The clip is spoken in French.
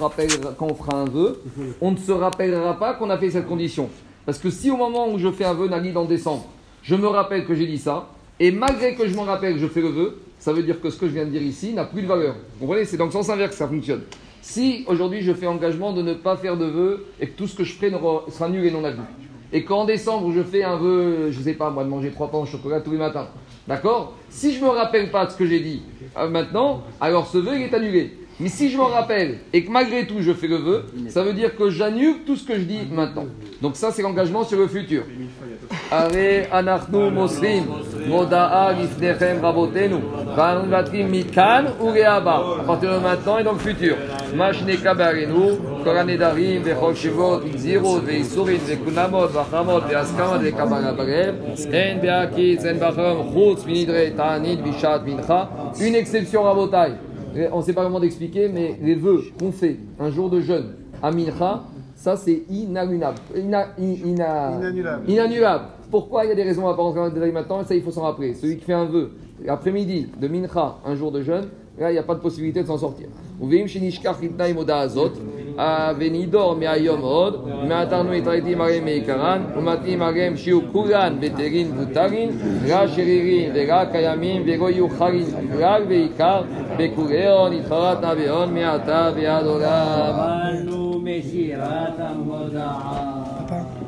rappellera, quand on fera un vœu, on ne se rappellera pas qu'on a fait cette condition. Parce que si au moment où je fais un vœu Nagid en décembre, je me rappelle que j'ai dit ça, et malgré que je m'en rappelle, je fais le vœu, ça veut dire que ce que je viens de dire ici n'a plus de valeur. Vous comprenez C'est dans le sens inverse que ça fonctionne. Si aujourd'hui je fais engagement de ne pas faire de vœux et que tout ce que je ferai sera nul et non avenu, et qu'en décembre je fais un vœu, je ne sais pas moi, de manger trois pains au chocolat tous les matins, d'accord? Si je ne me rappelle pas de ce que j'ai dit euh, maintenant, alors ce vœu il est annulé. Mais si je m'en rappelle et que malgré tout je fais le vœu, ça veut dire que j'annule tout ce que je dis maintenant. Donc ça c'est l'engagement sur le futur. Anachnu moda'a rabotenu mikan. À partir de maintenant et dans le futur. Mashne kabarenu koranedarim vechol shivot zirot veisurin vekunamot vachamot veaskamot vekabarabarem en beakit en bacham chutz minidre ta'anid bishat mincha. Une exception à Botaï. On ne sait pas comment d'expliquer, mais les vœux qu'on fait un jour de jeûne à Mincha, ça c'est inannulable. inannulable. Pourquoi? Il y a des raisons rentrer dans détails maintenant, ça il faut s'en rappeler. Celui qui fait un vœu l'après-midi de Mincha, un jour de jeûne, là il n'y a pas de possibilité de s'en sortir. ונידור מהיום עוד, מעתרנו התראיתים הרי מעיקרן, ומתאים הרי שיהיו כולן בטרין ותרין, רע שרירין ורע קיימים, ולא יהיו חרין כלל ועיקר, בכולאו נתחרט נביאון מעתה ועד עולם. מסירת המודעה